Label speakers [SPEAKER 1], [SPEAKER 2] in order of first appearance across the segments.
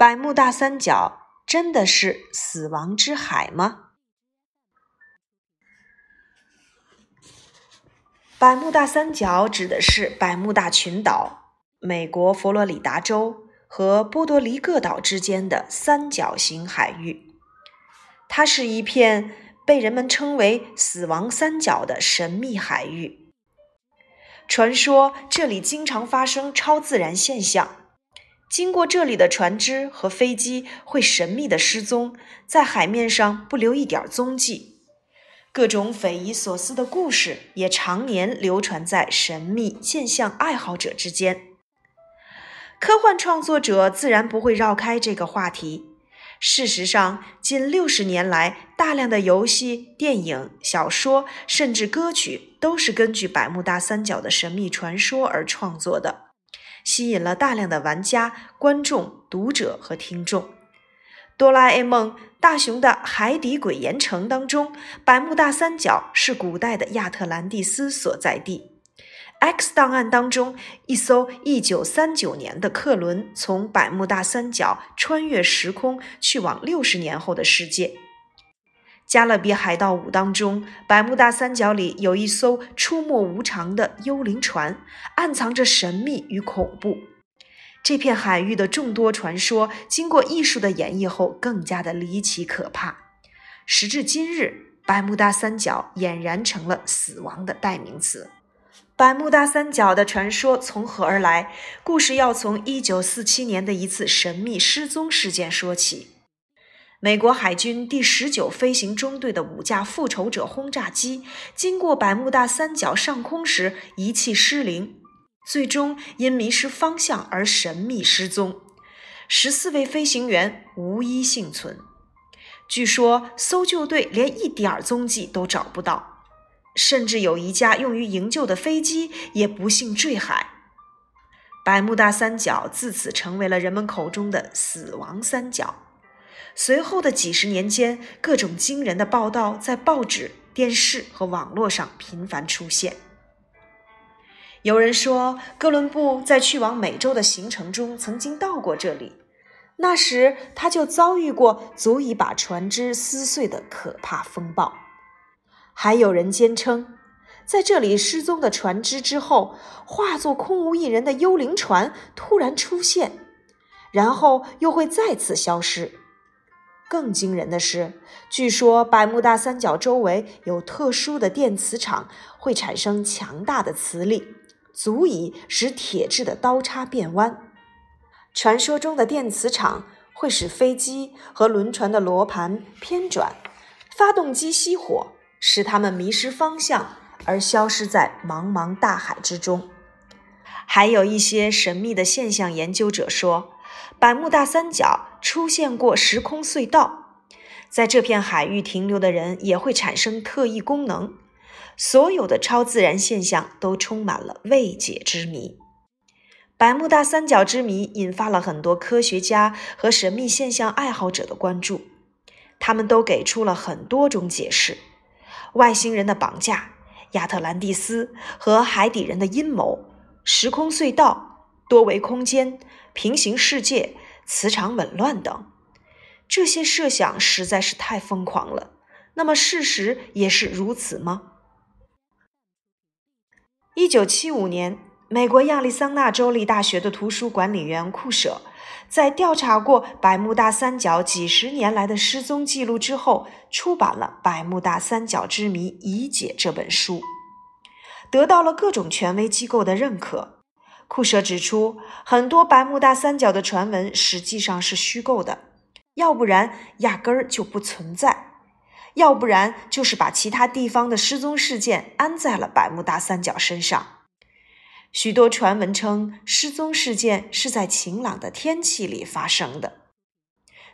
[SPEAKER 1] 百慕大三角真的是死亡之海吗？百慕大三角指的是百慕大群岛、美国佛罗里达州和波多黎各岛之间的三角形海域。它是一片被人们称为“死亡三角”的神秘海域。传说这里经常发生超自然现象。经过这里的船只和飞机会神秘的失踪，在海面上不留一点踪迹。各种匪夷所思的故事也常年流传在神秘现象爱好者之间。科幻创作者自然不会绕开这个话题。事实上，近六十年来，大量的游戏、电影、小说，甚至歌曲，都是根据百慕大三角的神秘传说而创作的。吸引了大量的玩家、观众、读者和听众。《哆啦 A 梦：大雄的海底鬼岩城》当中，百慕大三角是古代的亚特兰蒂斯所在地。《X 档案》当中，一艘1939年的客轮从百慕大三角穿越时空，去往60年后的世界。《加勒比海盗五》当中，百慕大三角里有一艘出没无常的幽灵船，暗藏着神秘与恐怖。这片海域的众多传说，经过艺术的演绎后，更加的离奇可怕。时至今日，百慕大三角俨然成了死亡的代名词。百慕大三角的传说从何而来？故事要从1947年的一次神秘失踪事件说起。美国海军第十九飞行中队的五架复仇者轰炸机经过百慕大三角上空时，仪器失灵，最终因迷失方向而神秘失踪。十四位飞行员无一幸存。据说搜救队连一点儿踪迹都找不到，甚至有一架用于营救的飞机也不幸坠海。百慕大三角自此成为了人们口中的“死亡三角”。随后的几十年间，各种惊人的报道在报纸、电视和网络上频繁出现。有人说，哥伦布在去往美洲的行程中曾经到过这里，那时他就遭遇过足以把船只撕碎的可怕风暴。还有人坚称，在这里失踪的船只之后，化作空无一人的幽灵船突然出现，然后又会再次消失。更惊人的是，据说百慕大三角周围有特殊的电磁场，会产生强大的磁力，足以使铁质的刀叉变弯。传说中的电磁场会使飞机和轮船的罗盘偏转，发动机熄火，使它们迷失方向而消失在茫茫大海之中。还有一些神秘的现象研究者说。百慕大三角出现过时空隧道，在这片海域停留的人也会产生特异功能。所有的超自然现象都充满了未解之谜。百慕大三角之谜引发了很多科学家和神秘现象爱好者的关注，他们都给出了很多种解释：外星人的绑架、亚特兰蒂斯和海底人的阴谋、时空隧道、多维空间。平行世界、磁场紊乱等，这些设想实在是太疯狂了。那么，事实也是如此吗？一九七五年，美国亚利桑那州立大学的图书管理员库舍，在调查过百慕大三角几十年来的失踪记录之后，出版了《百慕大三角之谜已解》这本书，得到了各种权威机构的认可。库舍指出，很多百慕大三角的传闻实际上是虚构的，要不然压根儿就不存在，要不然就是把其他地方的失踪事件安在了百慕大三角身上。许多传闻称失踪事件是在晴朗的天气里发生的，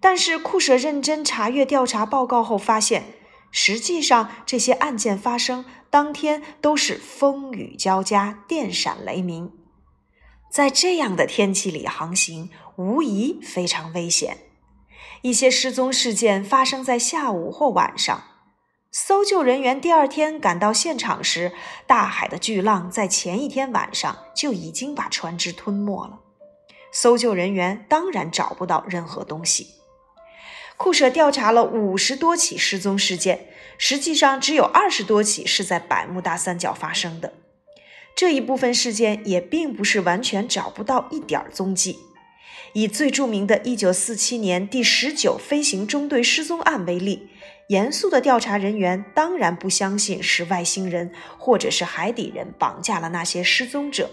[SPEAKER 1] 但是库舍认真查阅调查报告后发现，实际上这些案件发生当天都是风雨交加、电闪雷鸣。在这样的天气里航行，无疑非常危险。一些失踪事件发生在下午或晚上，搜救人员第二天赶到现场时，大海的巨浪在前一天晚上就已经把船只吞没了。搜救人员当然找不到任何东西。库舍调查了五十多起失踪事件，实际上只有二十多起是在百慕大三角发生的。这一部分事件也并不是完全找不到一点踪迹。以最著名的1947年第十九飞行中队失踪案为例，严肃的调查人员当然不相信是外星人或者是海底人绑架了那些失踪者，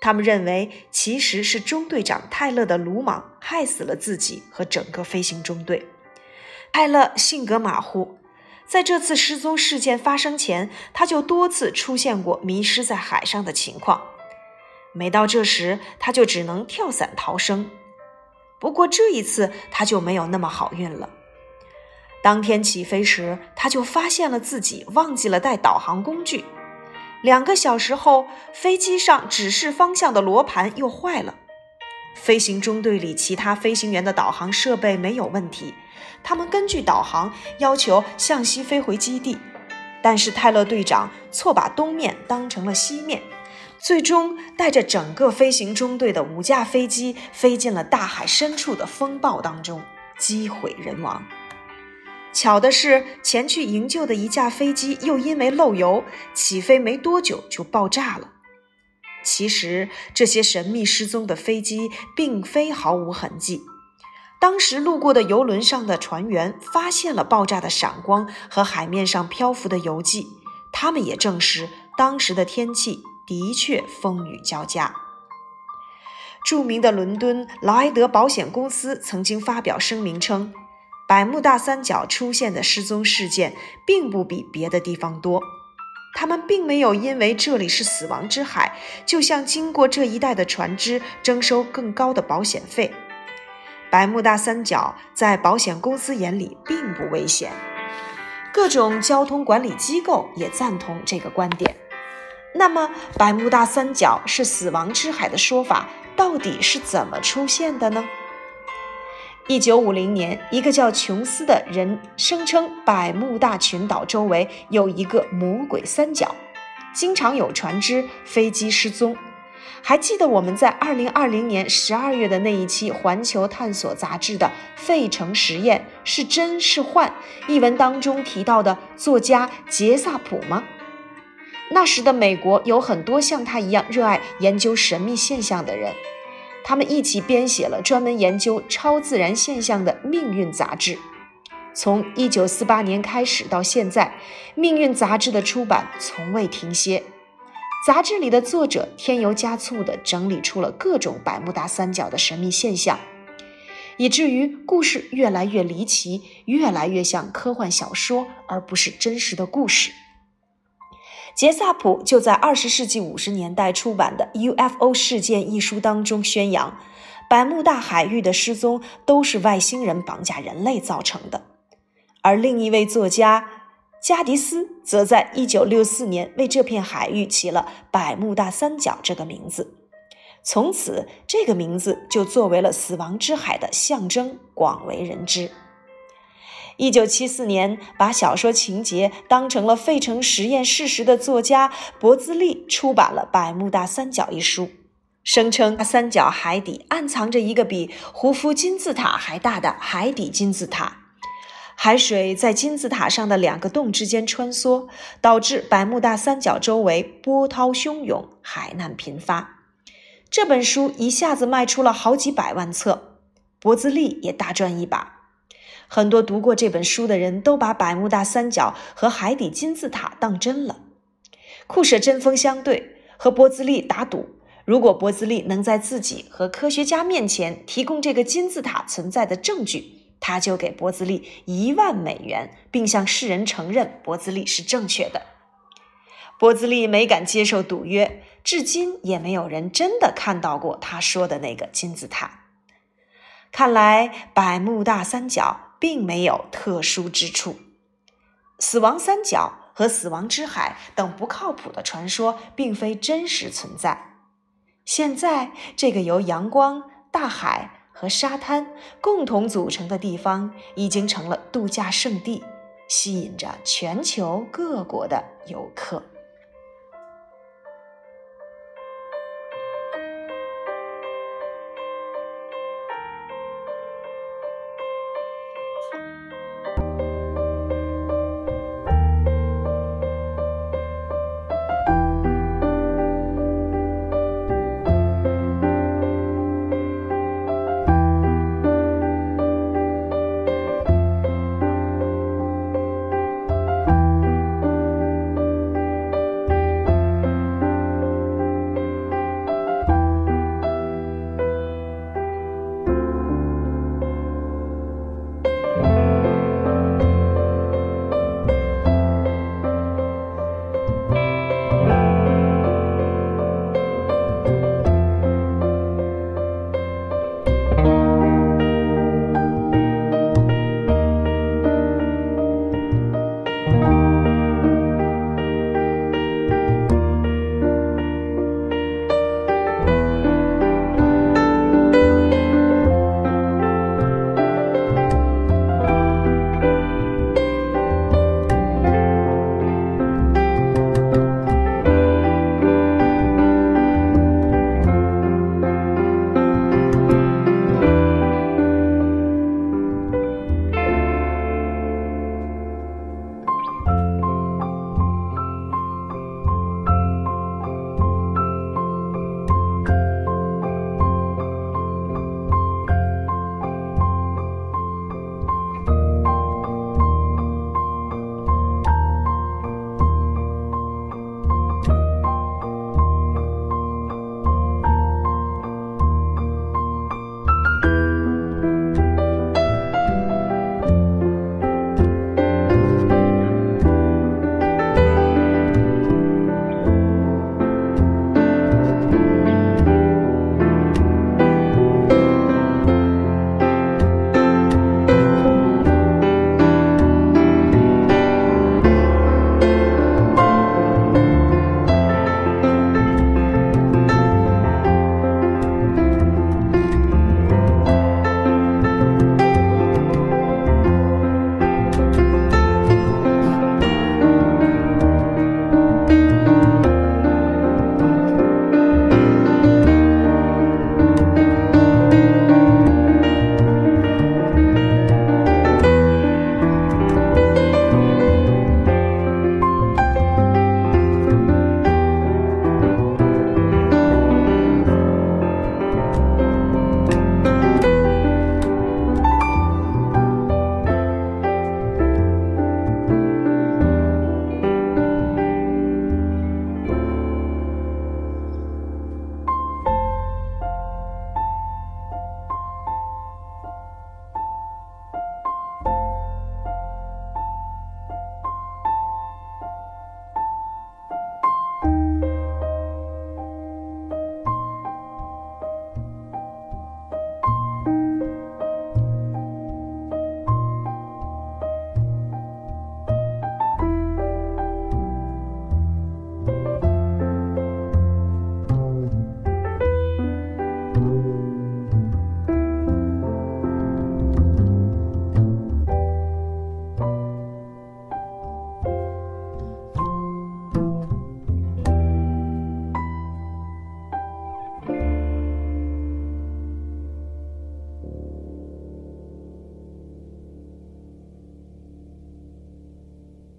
[SPEAKER 1] 他们认为其实是中队长泰勒的鲁莽害死了自己和整个飞行中队。泰勒性格马虎，在这次失踪事件发生前，他就多次出现过迷失在海上的情况。每到这时，他就只能跳伞逃生。不过这一次，他就没有那么好运了。当天起飞时，他就发现了自己忘记了带导航工具。两个小时后，飞机上指示方向的罗盘又坏了。飞行中队里其他飞行员的导航设备没有问题，他们根据导航要求向西飞回基地，但是泰勒队长错把东面当成了西面。最终带着整个飞行中队的五架飞机飞进了大海深处的风暴当中，机毁人亡。巧的是，前去营救的一架飞机又因为漏油，起飞没多久就爆炸了。其实，这些神秘失踪的飞机并非毫无痕迹。当时路过的游轮上的船员发现了爆炸的闪光和海面上漂浮的油迹，他们也证实当时的天气。的确风雨交加。著名的伦敦劳埃德保险公司曾经发表声明称，百慕大三角出现的失踪事件并不比别的地方多。他们并没有因为这里是死亡之海，就向经过这一带的船只征收更高的保险费。百慕大三角在保险公司眼里并不危险，各种交通管理机构也赞同这个观点。那么，百慕大三角是死亡之海的说法到底是怎么出现的呢？一九五零年，一个叫琼斯的人声称百慕大群岛周围有一个魔鬼三角，经常有船只、飞机失踪。还记得我们在二零二零年十二月的那一期《环球探索》杂志的“费城实验是真是幻”一文当中提到的作家杰萨普吗？那时的美国有很多像他一样热爱研究神秘现象的人，他们一起编写了专门研究超自然现象的《命运》杂志。从1948年开始到现在，《命运》杂志的出版从未停歇。杂志里的作者添油加醋地整理出了各种百慕大三角的神秘现象，以至于故事越来越离奇，越来越像科幻小说，而不是真实的故事。杰萨普就在二十世纪五十年代出版的《UFO 事件》一书当中宣扬，百慕大海域的失踪都是外星人绑架人类造成的。而另一位作家加迪斯则在一九六四年为这片海域起了“百慕大三角”这个名字，从此这个名字就作为了死亡之海的象征，广为人知。一九七四年，把小说情节当成了费城实验事实的作家博兹利出版了《百慕大三角》一书，声称三角海底暗藏着一个比胡夫金字塔还大的海底金字塔，海水在金字塔上的两个洞之间穿梭，导致百慕大三角周围波涛汹涌，海难频发。这本书一下子卖出了好几百万册，博兹利也大赚一把。很多读过这本书的人都把百慕大三角和海底金字塔当真了。库舍针锋相对，和波兹利打赌：如果波兹利能在自己和科学家面前提供这个金字塔存在的证据，他就给波兹利一万美元，并向世人承认波兹利是正确的。波兹利没敢接受赌约，至今也没有人真的看到过他说的那个金字塔。看来百慕大三角。并没有特殊之处，死亡三角和死亡之海等不靠谱的传说并非真实存在。现在，这个由阳光、大海和沙滩共同组成的地方，已经成了度假胜地，吸引着全球各国的游客。